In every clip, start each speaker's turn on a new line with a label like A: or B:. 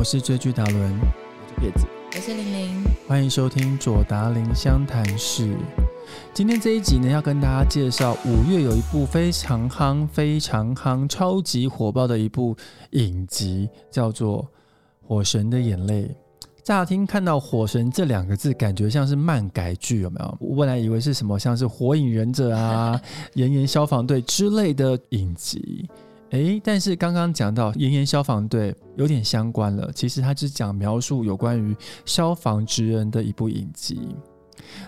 A: 我是追剧达伦，
B: 我是叶子，
C: 我是玲玲，
A: 欢迎收听左达林湘谈室。今天这一集呢，要跟大家介绍五月有一部非常夯、非常夯、超级火爆的一部影集，叫做《火神的眼泪》。乍听看到“火神”这两个字，感觉像是漫改剧，有没有？我本来以为是什么，像是《火影忍者》啊、《炎炎消防队》之类的影集。诶，但是刚刚讲到炎炎消防队有点相关了，其实它只讲描述有关于消防职人的一部影集。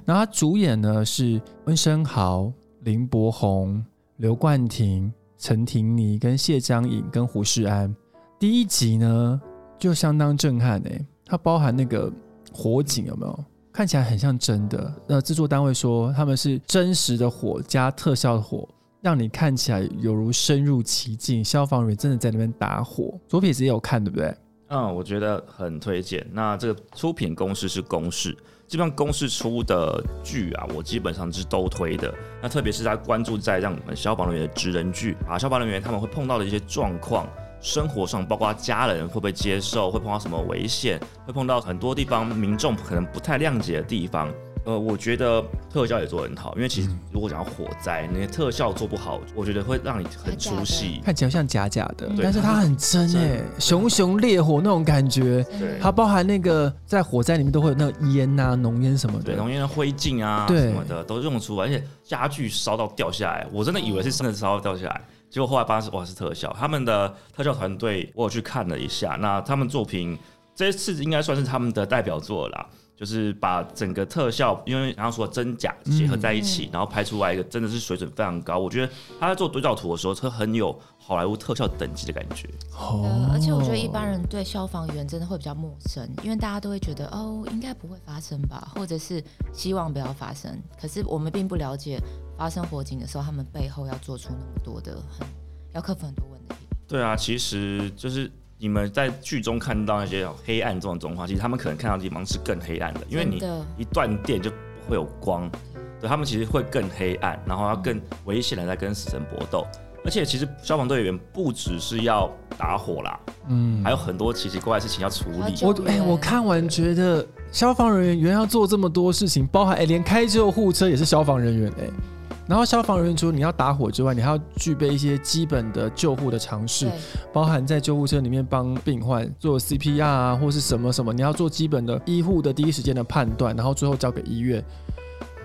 A: 然后他主演呢是温升豪、林柏宏、刘冠廷、陈婷妮跟谢江颖跟胡世安。第一集呢就相当震撼诶，它包含那个火警有没有？看起来很像真的。那制作单位说他们是真实的火加特效的火。让你看起来犹如深入其境，消防员真的在那边打火。左撇子也有看，对不对？
B: 嗯，我觉得很推荐。那这个出品公司是公视，基本上公视出的剧啊，我基本上是都推的。那特别是在关注在让我们消防人员的职人剧啊，消防人员他们会碰到的一些状况，生活上包括家人会不会接受，会碰到什么危险，会碰到很多地方民众可能不太谅解的地方。呃，我觉得特效也做很好，因为其实如果讲到火灾，那些特效做不好，我觉得会让你很出戏，
A: 看起来像假假的，但是它很真哎，熊熊烈火那种感觉，
B: 对，
A: 它包含那个在火灾里面都会有那个烟呐、浓烟什么的，
B: 对，浓烟的灰烬啊什么的都用出来，而且家具烧到掉下来，我真的以为是真的烧到掉下来，结果后来发现哇是特效，他们的特效团队我有去看了一下，那他们作品这次应该算是他们的代表作了。就是把整个特效，因为然后说真假结合在一起，然后拍出来一个真的是水准非常高。我觉得他在做对照图的时候，他很有好莱坞特效等级的感觉。
C: 哦，而且我觉得一般人对消防员真的会比较陌生，因为大家都会觉得哦，应该不会发生吧，或者是希望不要发生。可是我们并不了解发生火警的时候，他们背后要做出那么多的很要克服很多问题。
B: 对啊，其实就是。你们在剧中看到那些黑暗这种状况，其实他们可能看到的地方是更黑暗的，因为你一断电就不会有光，对他们其实会更黑暗，然后要更危险的在跟死神搏斗。而且其实消防队员不只是要打火啦，嗯，还有很多奇奇怪怪的事情要处理。
A: 我哎，我看完觉得消防人员原来要做这么多事情，包含哎，连开救护车也是消防人员哎。然后消防人员除了你要打火之外，你还要具备一些基本的救护的常识，包含在救护车里面帮病患做 CPR 啊，或是什么什么，你要做基本的医护的第一时间的判断，然后最后交给医院。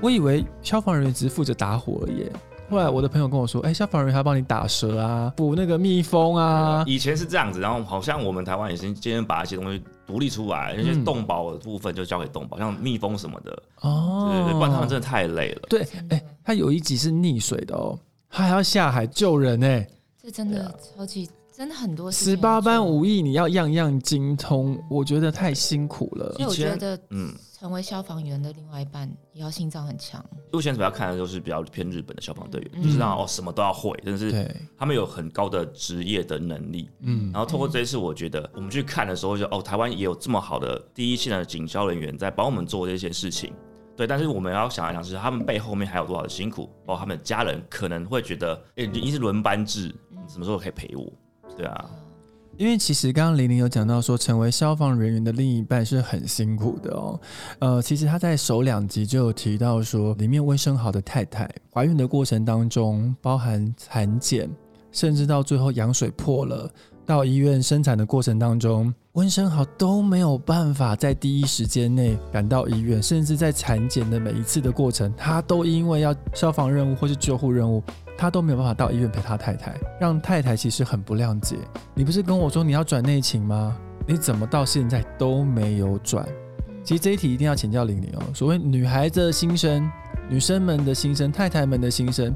A: 我以为消防人员只是负责打火而已。后来我的朋友跟我说，哎，消防人员还要帮你打蛇啊，捕那个蜜蜂啊。
B: 以前是这样子，然后好像我们台湾也是今天把一些东西独立出来，那些动保的部分就交给动保，像蜜蜂什么的。哦，对对对，不然他们真的太累了。
A: 对，哎，他有一集是溺水的哦，他还要下海救人哎，
C: 这真的超级。真的很多
A: 十八般武艺，你要样样精通，我觉得太辛苦了。
C: 所以我觉得，嗯，成为消防员的另外一半也要心脏很强。
B: 目前主要看的就是比较偏日本的消防队员，就是让哦什么都要会，但是他们有很高的职业的能力。嗯，然后透过这一次，我觉得我们去看的时候，就哦，台湾也有这么好的第一线的警消人员在帮我们做这些事情。对，但是我们要想一想，是他们背后面还有多少的辛苦，包括他们的家人可能会觉得，哎，你是轮班制，什么时候可以陪我？对啊，
A: 因为其实刚刚玲玲有讲到说，成为消防人员的另一半是很辛苦的哦。呃，其实他在首两集就有提到说，里面温生豪的太太怀孕的过程当中，包含产检，甚至到最后羊水破了，到医院生产的过程当中，温生豪都没有办法在第一时间内赶到医院，甚至在产检的每一次的过程，他都因为要消防任务或是救护任务。他都没有办法到医院陪他太太，让太太其实很不谅解。你不是跟我说你要转内勤吗？你怎么到现在都没有转？其实这一题一定要请教玲玲哦。所谓女孩子的心声，女生们的心声，太太们的心声，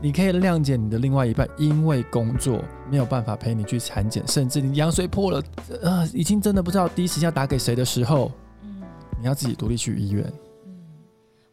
A: 你可以谅解你的另外一半，因为工作没有办法陪你去产检，甚至你羊水破了，呃，已经真的不知道第一时间要打给谁的时候，嗯，你要自己独立去医院。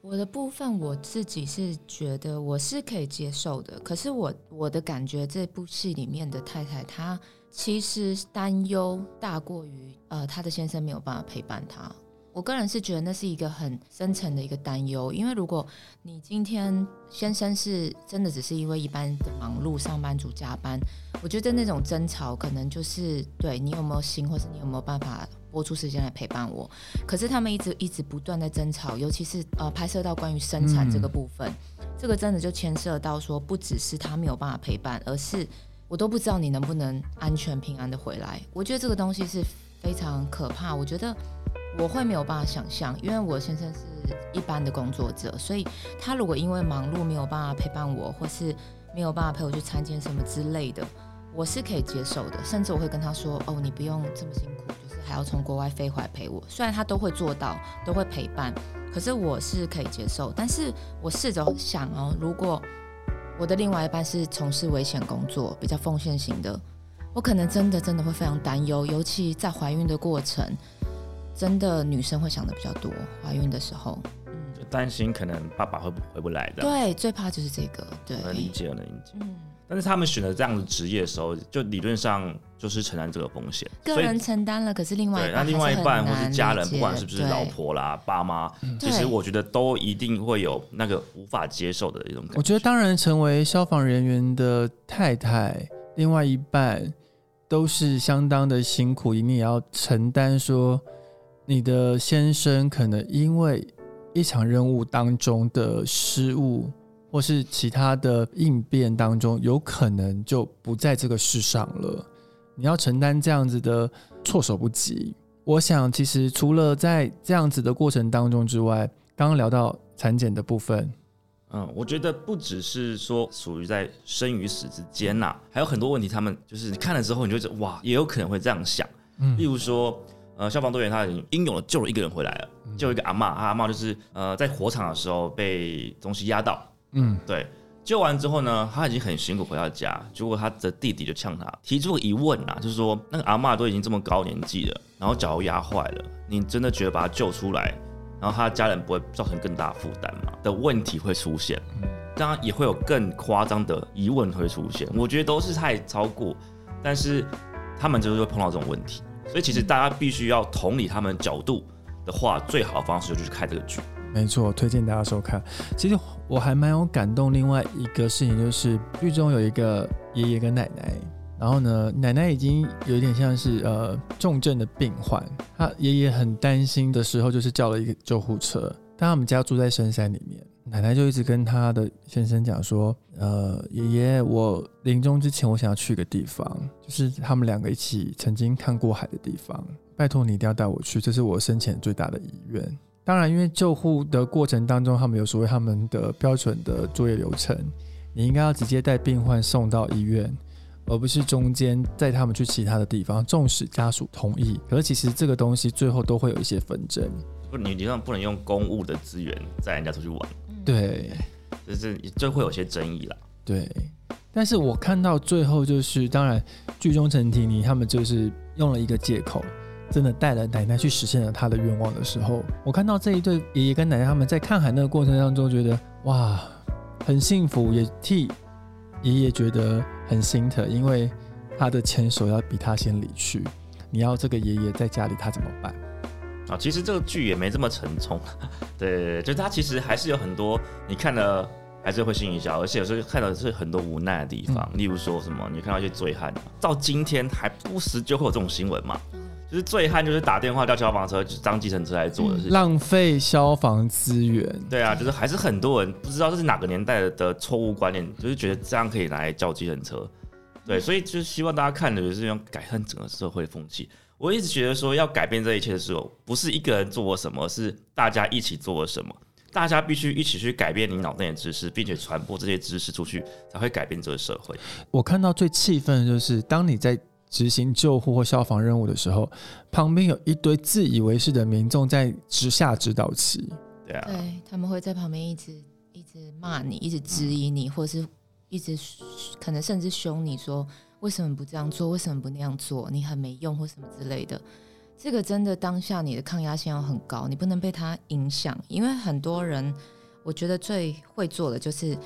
C: 我的部分我自己是觉得我是可以接受的，可是我我的感觉这部戏里面的太太她其实担忧大过于呃她的先生没有办法陪伴她。我个人是觉得那是一个很深层的一个担忧，因为如果你今天先生是真的只是因为一般的忙碌上班族加班，我觉得那种争吵可能就是对你有没有心，或是你有没有办法播出时间来陪伴我。可是他们一直一直不断在争吵，尤其是呃拍摄到关于生产这个部分，这个真的就牵涉到说，不只是他没有办法陪伴，而是我都不知道你能不能安全平安的回来。我觉得这个东西是非常可怕。我觉得。我会没有办法想象，因为我先生是一般的工作者，所以他如果因为忙碌没有办法陪伴我，或是没有办法陪我去参见什么之类的，我是可以接受的。甚至我会跟他说：“哦，你不用这么辛苦，就是还要从国外飞回来陪我。”虽然他都会做到，都会陪伴，可是我是可以接受。但是我试着想哦，如果我的另外一半是从事危险工作，比较奉献型的，我可能真的真的会非常担忧，尤其在怀孕的过程。真的，女生会想的比较多，怀孕的时候，
B: 嗯，就担心可能爸爸会回不来的。
C: 对，最怕就是这个。对，
B: 能理解，能理解。嗯，但是他们选择这样的职业的时候，就理论上就是承担这个风险。
C: 个人承担了，可是另外
B: 对，那另外一半或是家人，不管是不是老婆啦、爸妈，其实我觉得都一定会有那个无法接受的一种感觉。
A: 我觉得，当然，成为消防人员的太太，另外一半都是相当的辛苦，你也要承担说。你的先生可能因为一场任务当中的失误，或是其他的应变当中，有可能就不在这个世上了。你要承担这样子的措手不及。我想，其实除了在这样子的过程当中之外，刚刚聊到产检的部分，
B: 嗯，我觉得不只是说属于在生与死之间呐，还有很多问题。他们就是你看了之后，你就觉得哇，也有可能会这样想。嗯，例如说。呃，消防队员他已经英勇的救了一个人回来了，救一个阿妈，阿妈就是呃在火场的时候被东西压到，嗯，对，救完之后呢，他已经很辛苦回到家，结果他的弟弟就呛他，提出疑问啊，就是说那个阿妈都已经这么高年纪了，然后脚又压坏了，你真的觉得把他救出来，然后他的家人不会造成更大负担吗？的问题会出现，当然也会有更夸张的疑问会出现，我觉得都是太超过，但是他们就是会碰到这种问题。所以其实大家必须要同理他们角度的话，最好的方式就是看这个剧。
A: 没错，推荐大家收看。其实我还蛮有感动。另外一个事情就是，剧中有一个爷爷跟奶奶，然后呢，奶奶已经有点像是呃重症的病患，他爷爷很担心的时候，就是叫了一个救护车。但他们家住在深山里面。奶奶就一直跟他的先生讲说：“呃，爷爷，我临终之前，我想要去一个地方，就是他们两个一起曾经看过海的地方。拜托你一定要带我去，这是我生前最大的遗愿。当然，因为救护的过程当中，他们有所谓他们的标准的作业流程，你应该要直接带病患送到医院，而不是中间带他们去其他的地方。纵使家属同意，可是其实这个东西最后都会有一些纷争。
B: 不，你你上不能用公务的资源载人家出去玩。”
A: 对，
B: 就是就会有些争议了。
A: 对，但是我看到最后就是，当然剧中陈婷妮他们就是用了一个借口，真的带了奶奶去实现了她的愿望的时候，我看到这一对爷爷跟奶奶他们在看海那个过程当中，觉得哇，很幸福，也替爷爷觉得很心疼，因为他的牵手要比他先离去，你要这个爷爷在家里，他怎么办？
B: 啊，其实这个剧也没这么沉重，对，就是他其实还是有很多你看了还是会心一笑，而且有时候看到是很多无奈的地方，例如说什么，你看到一些醉汉，到今天还不时就会有这种新闻嘛，就是醉汉就是打电话叫消防车，就当计程车来做的事，
A: 浪费消防资源。
B: 对啊，就是还是很多人不知道这是哪个年代的错误观念，就是觉得这样可以来叫计程车，对，所以就是希望大家看的就是用改善整个社会风气。我一直觉得说要改变这一切的时候，不是一个人做了什么，是大家一起做了什么。大家必须一起去改变你脑内的知识，并且传播这些知识出去，才会改变这个社会。
A: 我看到最气愤的就是，当你在执行救护或消防任务的时候，旁边有一堆自以为是的民众在直下指导棋。
B: 对啊，
C: 对他们会在旁边一直一直骂你，一直质疑你，或者是一直可能甚至凶你说。为什么不这样做？为什么不那样做？你很没用或什么之类的，这个真的当下你的抗压性要很高，你不能被他影响。因为很多人，我觉得最会做的就是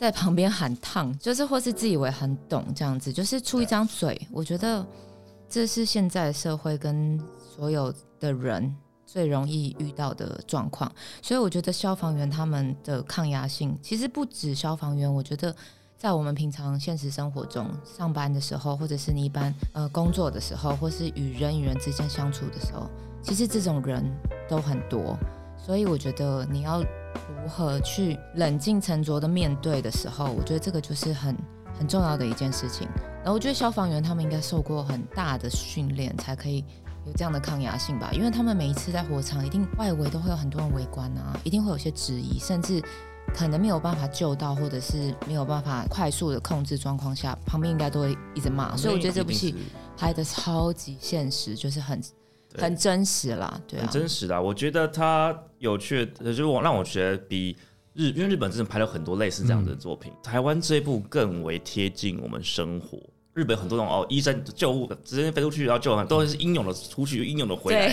C: 在旁边喊烫，就是或是自以为很懂这样子，就是出一张嘴。我觉得这是现在社会跟所有的人最容易遇到的状况。所以我觉得消防员他们的抗压性，其实不止消防员，我觉得在我们平常现实生活中上班的时候，或者是你一般呃工作的时候，或是与人与人之间相处的时候，其实这种人都很多。所以我觉得你要如何去冷静沉着的面对的时候，我觉得这个就是很很重要的一件事情。然后我觉得消防员他们应该受过很大的训练，才可以有这样的抗压性吧。因为他们每一次在火场，一定外围都会有很多人围观啊，一定会有些质疑，甚至可能没有办法救到，或者是没有办法快速的控制状况下，旁边应该都会一直骂。所以我觉得这部戏拍的超级现实，就是很。很真实啦，对，
B: 很真实的。我觉得它有趣，就是我让我觉得比日，因为日本真的拍了很多类似这样的作品，台湾这一部更为贴近我们生活。日本很多种哦，医生救护直接飞出去然后救完，都是英勇的出去，英勇的回来，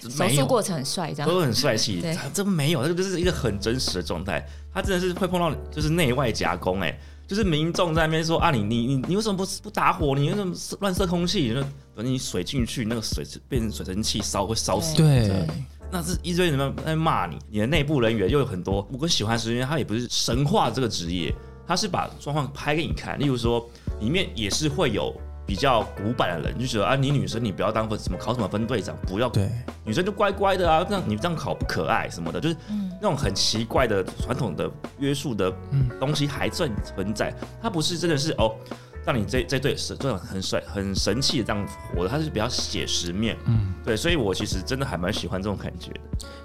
C: 手术过程很帅，这样
B: 都很帅气。这没有，这就是一个很真实的状态。他真的是会碰到就是内外夹攻，哎。就是民众在那边说啊，你你你你为什么不不打火？你为什么乱射空气？那等你水进去，那个水变成水蒸气烧会烧死。
A: 对，
B: 那是一堆人在骂你。你的内部人员又有很多。我喜欢是因为他也不是神话这个职业，他是把状况拍给你看。例如说，里面也是会有。比较古板的人就觉得啊，你女生你不要当分什么考什么分队长，不要
A: 对
B: 女生就乖乖的啊，这样你这样考不可爱什么的，就是那种很奇怪的传统的约束的东西还算存在。它不是真的是哦，让你这这对是这种很帅很神气的这样活的，它是比较写实面。嗯，对，所以我其实真的还蛮喜欢这种感觉的。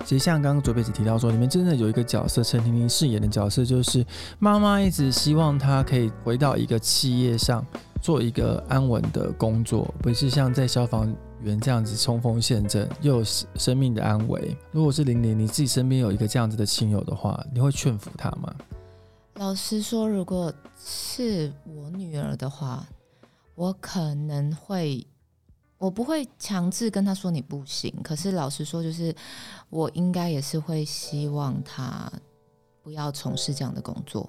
A: 其实像刚刚卓贝子提到说，里面真的有一个角色陈婷婷饰演的角色，就是妈妈一直希望她可以回到一个企业上。做一个安稳的工作，不是像在消防员这样子冲锋陷阵，又有生命的安危。如果是玲玲，你自己身边有一个这样子的亲友的话，你会劝服他吗？
C: 老实说，如果是我女儿的话，我可能会，我不会强制跟她说你不行。可是老实说，就是我应该也是会希望她不要从事这样的工作，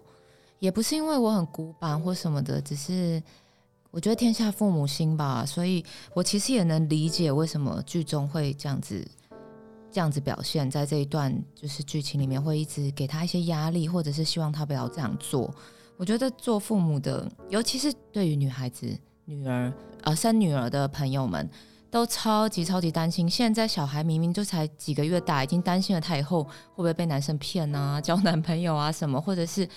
C: 也不是因为我很古板或什么的，只是。我觉得天下父母心吧，所以我其实也能理解为什么剧中会这样子这样子表现，在这一段就是剧情里面会一直给他一些压力，或者是希望他不要这样做。我觉得做父母的，尤其是对于女孩子、女儿呃生女儿的朋友们，都超级超级担心。现在小孩明明就才几个月大，已经担心了他以后会不会被男生骗啊、交男朋友啊什么，或者是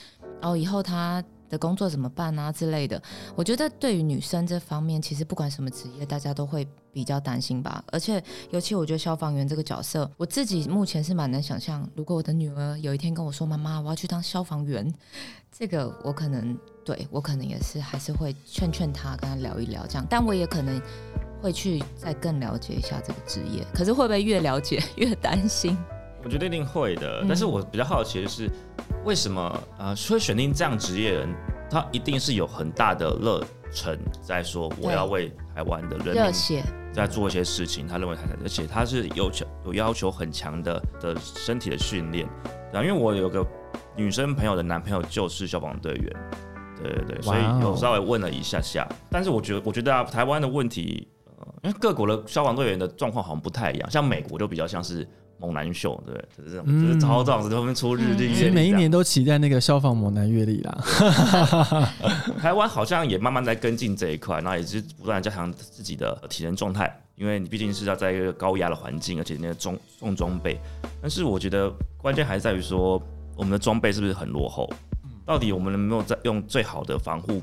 C: 哦以后他。的工作怎么办啊之类的？我觉得对于女生这方面，其实不管什么职业，大家都会比较担心吧。而且，尤其我觉得消防员这个角色，我自己目前是蛮能想象，如果我的女儿有一天跟我说：“妈妈，我要去当消防员。”这个我可能对我可能也是还是会劝劝她，跟她聊一聊这样。但我也可能会去再更了解一下这个职业。可是会不会越了解越担心？
B: 我觉得一定会的。但是我比较好奇的是。为什么呃会选定这样职业人？他一定是有很大的热忱，在说我要为台湾的人民在做一些事情。他认为他，而且他是有求有要求很强的的身体的训练。然后因为我有个女生朋友的男朋友就是消防队员，对对对，所以有稍微问了一下下。但是我觉得我觉得啊，台湾的问题，呃，因为各国的消防队员的状况好像不太一样，像美国就比较像是。猛男秀，对，就是这种，就是超这样子，后面出日历，
A: 其实每一年都期待那个消防猛男阅历啦。
B: 台湾好像也慢慢在跟进这一块，那也是不断加强自己的体能状态，因为你毕竟是要在一个高压的环境，而且那个重重装备。但是我觉得关键还是在于说，我们的装备是不是很落后？到底我们能不能在用最好的防护？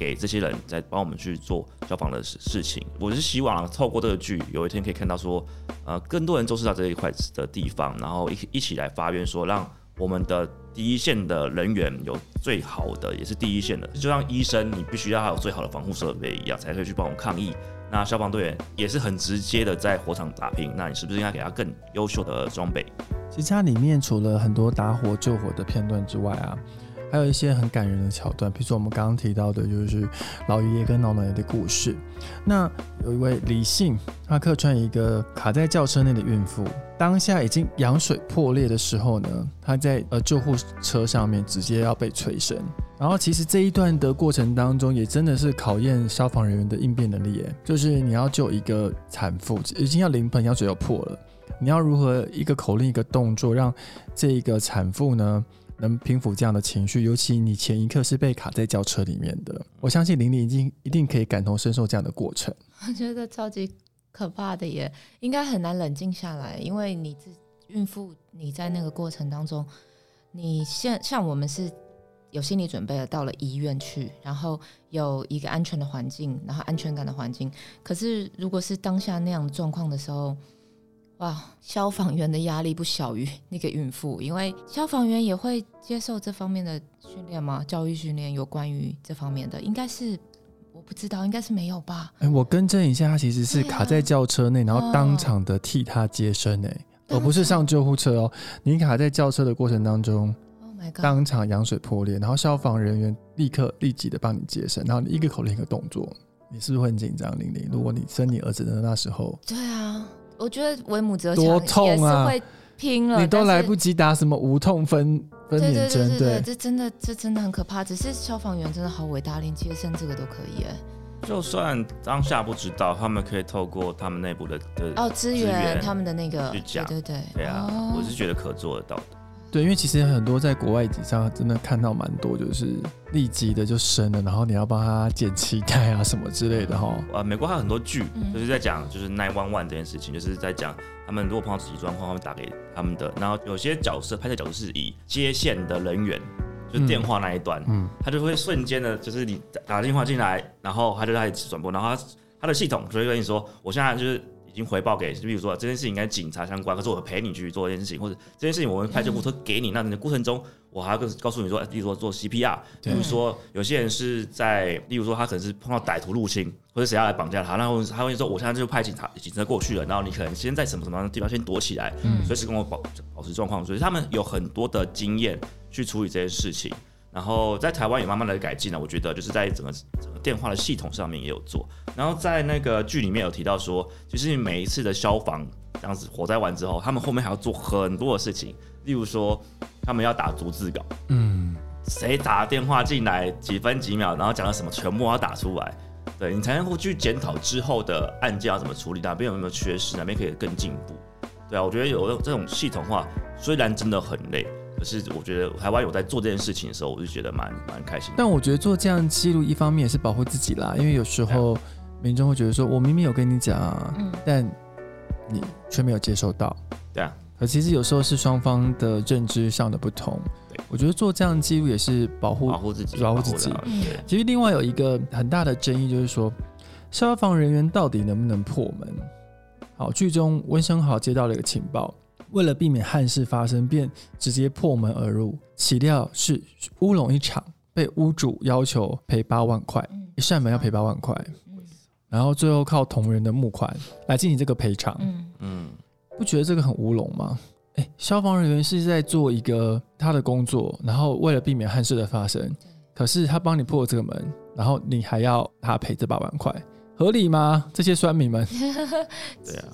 B: 给这些人在帮我们去做消防的事事情，我是希望透过这个剧，有一天可以看到说，呃，更多人重视到这一块的地方，然后一一起来发愿说，让我们的第一线的人员有最好的，也是第一线的，就像医生，你必须要有最好的防护设备一样，才可以去帮我们抗疫。那消防队员也是很直接的在火场打拼，那你是不是应该给他更优秀的装备？
A: 其实它里面除了很多打火救火的片段之外啊。还有一些很感人的桥段，比如说我们刚刚提到的，就是老爷爷跟老奶奶的故事。那有一位李姓，他客串一个卡在轿车内的孕妇，当下已经羊水破裂的时候呢，他在呃救护车上面直接要被催生。然后其实这一段的过程当中，也真的是考验消防人员的应变能力。就是你要救一个产妇，已经要临盆，羊水要破了。你要如何一个口令一个动作，让这一个产妇呢能平复这样的情绪？尤其你前一刻是被卡在轿车里面的，我相信玲玲已经一定可以感同身受这样的过程。
C: 我觉得超级可怕的耶，应该很难冷静下来，因为你自孕妇你在那个过程当中，你现像我们是有心理准备的，到了医院去，然后有一个安全的环境，然后安全感的环境。可是如果是当下那样的状况的时候，哇，消防员的压力不小于那个孕妇，因为消防员也会接受这方面的训练吗？教育训练有关于这方面的，应该是我不知道，应该是没有吧？
A: 哎，我更正一下，他其实是卡在轿车内，然后当场的替他接生，哎，而不是上救护车哦。你卡在轿车的过程当中
C: ，Oh my god！
A: 当场羊水破裂，然后消防人员立刻立即的帮你接生，然后你一个口令一个动作，你是不是会很紧张？玲玲，如果你生你儿子的那时候，
C: 对啊，我觉得为母则
A: 多
C: 强也是
A: 痛啊
C: 会拼了，
A: 你都来不
C: 及。
A: 打什么无痛分分
C: 对
A: 娩针，
C: 对对对对，这真的这真的很可怕。只是消防员真的好伟大，连接生这个都可以哎。
B: 就算当下不知道，他们可以透过他们内部的的
C: 哦，支
B: 支援
C: 援他们的那个，对
B: 去讲
C: 对对，
B: 对啊，
C: 哦
B: 我是觉得可做得到的。
A: 对，因为其实很多在国外集上真的看到蛮多，就是立即的就生了，然后你要帮他剪脐带啊什么之类的哈。
B: 呃，美国还有很多剧，
C: 嗯
B: 就是在讲就是 nine one one 这件事情，就是在讲他们如果碰到紧急状况，他们打给他们的。然后有些角色拍摄角度是以接线的人员，就是电话那一端，
A: 嗯，
B: 他就会瞬间的，就是你打打电话进来，然后他就开始转播，然后他他的系统就会跟你说，我现在就是已经回报给，比如说这件事情跟警察相关，可是我陪你去做这件事情，或者这件事情我们派救护车给你，那你的过程中，我还要跟告诉你说，例如说做 CPR，比如说有些人是在，例如说他可能是碰到歹徒入侵，或者谁要来绑架他，然后他会说，我现在就派警察警车过去了，然后你可能先在什么什么样的地方先躲起来，
A: 嗯
B: 随时跟我保保持状况，所以他们有很多的经验去处理这件事情。然后在台湾也慢慢的改进了，我觉得就是在整个整个电话的系统上面也有做。然后在那个剧里面有提到说，其实每一次的消防这样子火灾完之后，他们后面还要做很多的事情，例如说他们要打逐字稿，
A: 嗯，
B: 谁打电话进来几分几秒，然后讲了什么，全部要打出来。对你才能够去检讨之后的案件要怎么处理，哪边有没有缺失，哪边可以更进步。对啊，我觉得有这种系统化，虽然真的很累，可是我觉得台湾有在做这件事情的时候，我就觉得蛮蛮开心的。
A: 但我觉得做这样记录，一方面也是保护自己啦，因为有时候民众会觉得说，我明明有跟你讲啊，
C: 嗯
A: 但你却没有接收到。
B: 对啊，
A: 可其实有时候是双方的认知上的不同
B: 对。
A: 我觉得做这样的记录也是保护
B: 保护自己，
A: 保护自己其实另外有一个很大的争议，就是说消防人员到底能不能破门？好，剧中温升豪接到了一个情报，为了避免憾事发生，便直接破门而入，岂料是乌龙一场，被屋主要求赔八万块，
C: 嗯。
A: 一扇门要赔八万块，
C: 嗯。
A: 然后最后靠同仁的募款来进行这个赔偿，
C: 嗯。
B: 嗯，
A: 不觉得这个很乌龙吗？哎，消防人员是在做一个他的工作，然后为了避免憾事的发生，可是他帮你破了这个门，然后你还要他赔这八万块，合理吗？这些酸民们，
B: 对啊，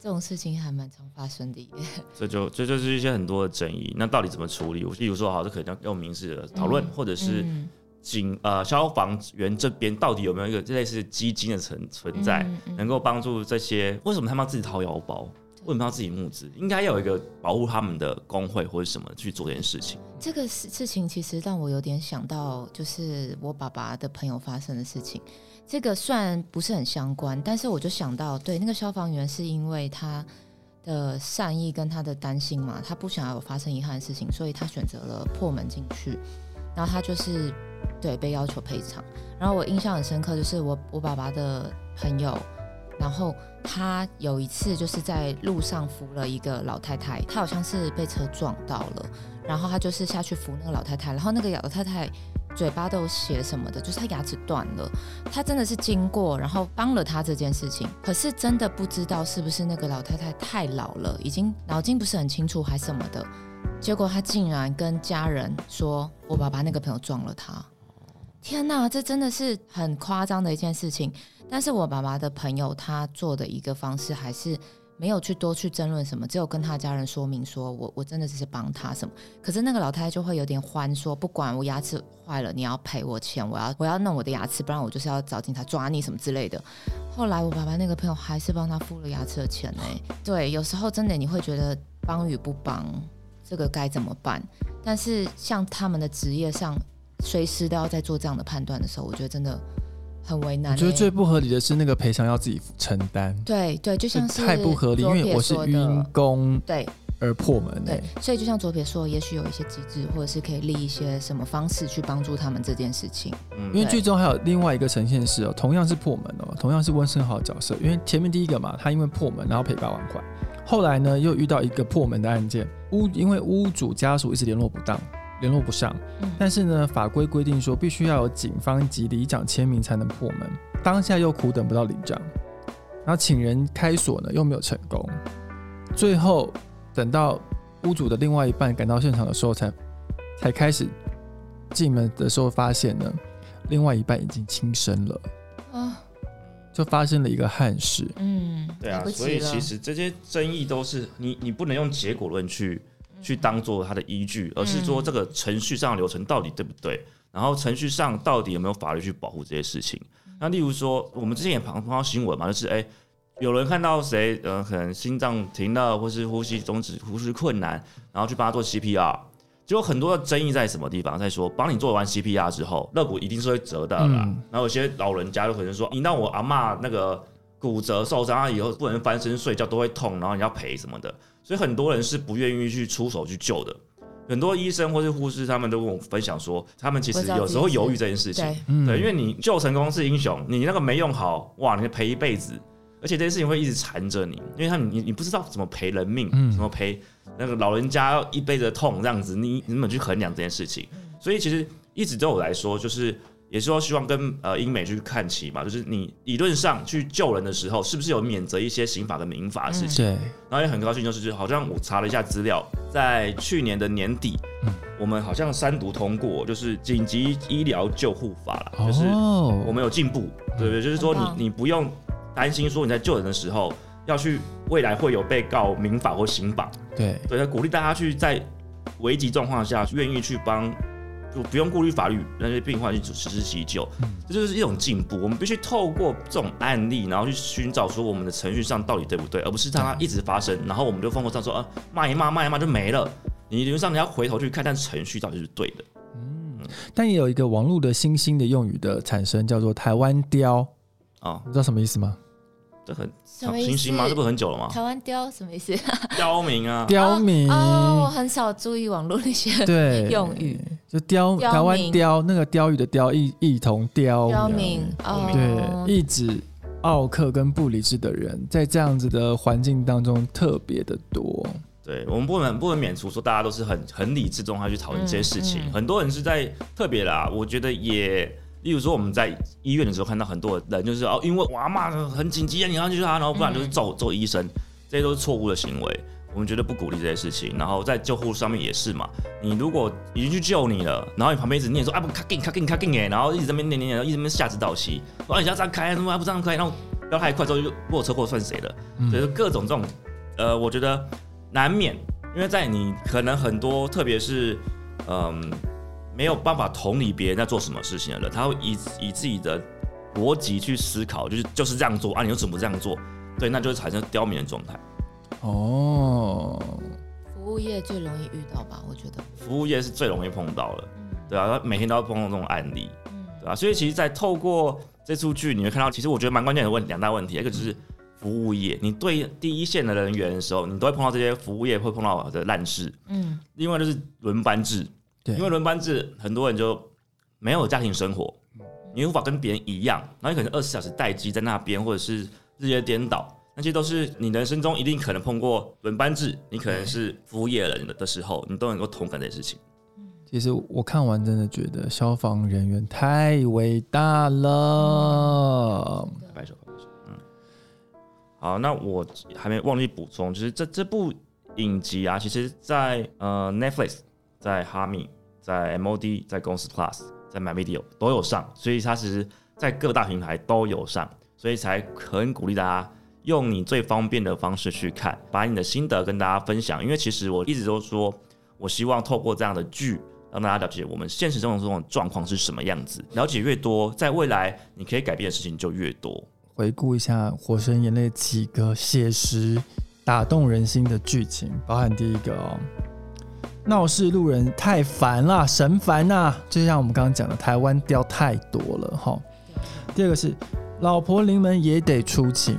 C: 这种事情还蛮常发生的耶。
B: 这就这就是一些很多的争议。那到底怎么处理？例如说，好，这可能要用民事的讨论，
C: 嗯
B: 或者是
C: 嗯
B: 警呃消防员这边到底有没有一个类似基金的存存在，能够帮助这些？为什么他们要自己掏腰包？为什么要自己募资？应该要有一个保护他们的工会或者什么去做这件事情。
C: 这个事事情其实让我有点想到，就是我爸爸的朋友发生的事情。这个算不是很相关，但是我就想到，对那个消防员是因为他的善意跟他的担心嘛，他不想要有发生遗憾的事情，所以他选择了破门进去，然后他就是对被要求赔偿。然后我印象很深刻，就是我我爸爸的朋友，然后他有一次就是在路上扶了一个老太太，他好像是被车撞到了，然后他就是下去扶那个老太太，然后那个老太太嘴巴都有血什么的，就是他牙齿断了。他真的是经过，然后帮了他这件事情，可是真的不知道是不是那个老太太太老了，已经脑筋不是很清楚还什么的，结果他竟然跟家人说：“我爸爸那个朋友撞了他。”天哪，这真的是很夸张的一件事情。但是我爸爸的朋友他做的一个方式还是没有去多去争论什么，只有跟他家人说明说我我真的只是帮他什么。可是那个老太太就会有点欢，说不管我牙齿坏了，你要赔我钱，我要我要弄我的牙齿，不然我就是要找警察抓你什么之类的。后来我爸爸那个朋友还是帮他付了牙齿的钱呢。对，有时候真的你会觉得帮与不帮，这个该怎么办？但是像他们的职业上，随时都要在做这样的判断的时候，我觉得真的很为难欸。
A: 我觉得最不合理的是那个赔偿要自己承担，
C: 对对，就像是
A: 太不合理，因为我是
C: 说的
A: 晕工
C: 对
A: 而破门
C: 对
A: 哎、，
C: 所以就像左撇说，也许有一些机制，或者是可以立一些什么方式去帮助他们这件事情。
B: 嗯
A: 因为
C: 对
A: 剧中还有另外一个呈现是哦，同样是破门哦，同样是温升豪的角色，因为前面第一个嘛，他因为破门然后赔八万块，后来呢又遇到一个破门的案件，屋因为屋主家属一直联络不当，联络不上，
C: 嗯。
A: 但是呢法规规定说必须要有警方及里长签名才能破门，当下又苦等不到里长，然后请人开锁呢又没有成功，最后等到屋主的另外一半赶到现场的时候才才开始进门的时候发现呢。另外一半已经轻生了，
C: 啊，
A: 就发生了一个憾事。
C: 嗯，
B: 对啊所以其实这些争议都是你你不能用结果论去去当做它的依据，而是说这个程序上的流程到底对不对，然后程序上到底有没有法律去保护这些事情。那例如说，我们之前也碰碰到新闻嘛，就是哎、有人看到谁呃可能心脏停了，或是呼吸终止、呼吸困难，然后去帮他做 CPR。就有很多的争议在什么地方？在说帮你做完 CPR 之后，肋骨一定是会折的啦。
A: 嗯
B: 然后有些老人家就可能说，你让我阿嬷那个骨折受伤，他以后不能翻身睡觉都会痛，然后你要赔什么的。所以很多人是不愿意去出手去救的。很多医生或是护士，他们都跟我分享说，他们其实有时候犹豫这件事情。
C: 对，
B: 因为你救成功是英雄，你那个没用好，哇，你赔一辈子，而且这件事情会一直缠着你，因为他你你不知道怎么赔人命，
A: 嗯
B: 怎么赔那个老人家一辈子的痛这样子，你你怎么去衡量这件事情？所以其实一直对我来说，就是也是说希望跟呃英美去看齐嘛，就是你理论上去救人的时候，是不是有免责一些刑法跟民法的事情？
A: 对，
B: 然后也很高兴，就是好像我查了一下资料，在去年的年底，
A: 嗯
B: 我们好像三读通过，就是紧急医疗救护法啦，就是
A: 哦，
B: 我们有进步，对不对？就是说你你不用担心说你在救人的时候要去未来会有被告民法或刑法，
A: 对，
B: 对，鼓励大家去在危急状况下愿意去帮，就不用顾虑法律那些病患去实施急救，这就是一种进步。我们必须透过这种案例，然后去寻找说我们的程序上到底对不对，而不是让它一直发生，然后我们就疯狂上说啊骂一骂骂一骂就没了。你理论上你要回头去看，但程序到底是对的。
A: 但也有一个网络的新兴的用语的产生，叫做台湾雕，
B: 啊，
A: 你知道什么意思吗？
B: 这很
C: 什么意思
B: 新兴吗？这不是很久了吗？
C: 台湾雕什么意思？
B: 刁民啊，
A: 刁民，
C: 哦，我很少注意网络那些
A: 对，
C: 用语，
A: 就雕
C: 刁
A: 台湾雕，那个刁语的雕，一一同刁，
C: 刁民哦，
A: 对，一指奥克跟不理智的人，在这样子的环境当中特别的多。
B: 对我们不能不能免除说大家都是很很理智中，他去讨论这些事情。
C: 嗯嗯
B: 很多人是在特别啦，我觉得也，例如说我们在医院的时候看到很多人就是哦，因为我阿妈很紧急啊，你要去他，然后不然就是揍揍医生，这些都是错误的行为。我们绝对不鼓励这些事情。然后在救护上面也是嘛，你如果已经去救你了，然后你旁边一直念说啊不卡紧卡紧卡紧哎，然后一直在那边念念念，一直在那边下指导棋，说啊你要这样开，怎么还不这样开？然后不要太快之后就如果车祸算谁的？
A: 嗯
B: 就是各种这种，呃，我觉得难免，因为在你可能很多，特别是嗯、没有办法同理别人在做什么事情的人，他会以以自己的逻辑去思考，就是就是这样做啊，你又怎么不这样做？对，那就会产生刁民的状态。
A: 哦，
C: 服务业最容易遇到吧？我觉得，
B: 服务业是最容易碰到了，对啊，他每天都要碰到这种案例，
C: 嗯
B: 对吧、所以其实，在透过这出剧，你会看到，其实我觉得蛮关键的问两大问题，一个就是服务业，你对第一线的人员的时候，你都会碰到这些服务业会碰到的烂事，
C: 嗯
B: 另外就是轮班制，
A: 对
B: 因为轮班制很多人就没有家庭生活，你无法跟别人一样，然后你可能二十四小时待机在那边，或者是日夜颠倒，那些都是你人生中一定可能碰过轮班制，你可能是服务业人的时候，你都能够同感这些事情。
A: 其实我看完真的觉得消防人员太伟大了。
B: 拍手拍手，嗯，好，那我还没忘记补充，就是这这部影集啊，其实在呃 Netflix、在哈密、在 MOD、在公司 Plus、在 MyVideo 都有上，所以它其实在各大平台都有上，所以才很鼓励大家用你最方便的方式去看，把你的心得跟大家分享。因为其实我一直都说，我希望透过这样的剧，让大家了解我们现实中的这种状况是什么样子。了解越多，在未来你可以改变的事情就越多。
A: 回顾一下《火神眼泪》几个写实、打动人心的剧情，包含第一个哦，闹事路人太烦了，神烦呐！就像我们刚刚讲的，台湾雕太多了哈。第二个是老婆临门也得出勤，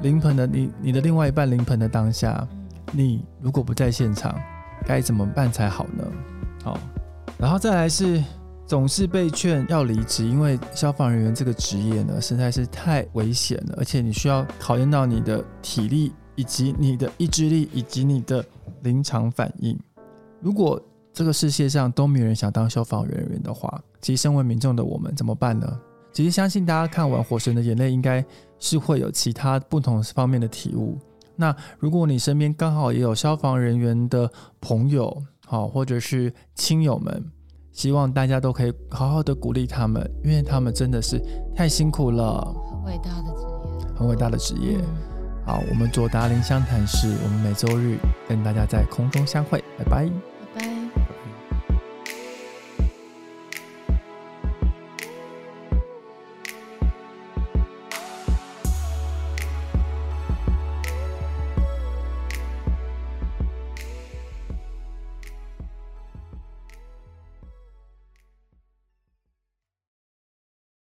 A: 临盆的你，你的另外一半临盆的当下，你如果不在现场，该怎么办才好呢？好，然后再来是总是被劝要离职，因为消防人员这个职业呢实在是太危险了，而且你需要考验到你的体力，以及你的意志力，以及你的临场反应。如果这个世界上都没有人想当消防人员的话，其实身为民众的我们怎么办呢？其实相信大家看完《火神的眼泪》，应该是会有其他不同方面的体悟。那如果你身边刚好也有消防人员的朋友，好或者是亲友们，希望大家都可以好好的鼓励他们，因为他们真的是太辛苦了，
C: 很伟大的职业，
A: 很伟大的职业。
C: 嗯
A: 好，我们左达林湘潭市，我们每周日跟大家在空中相会，拜拜。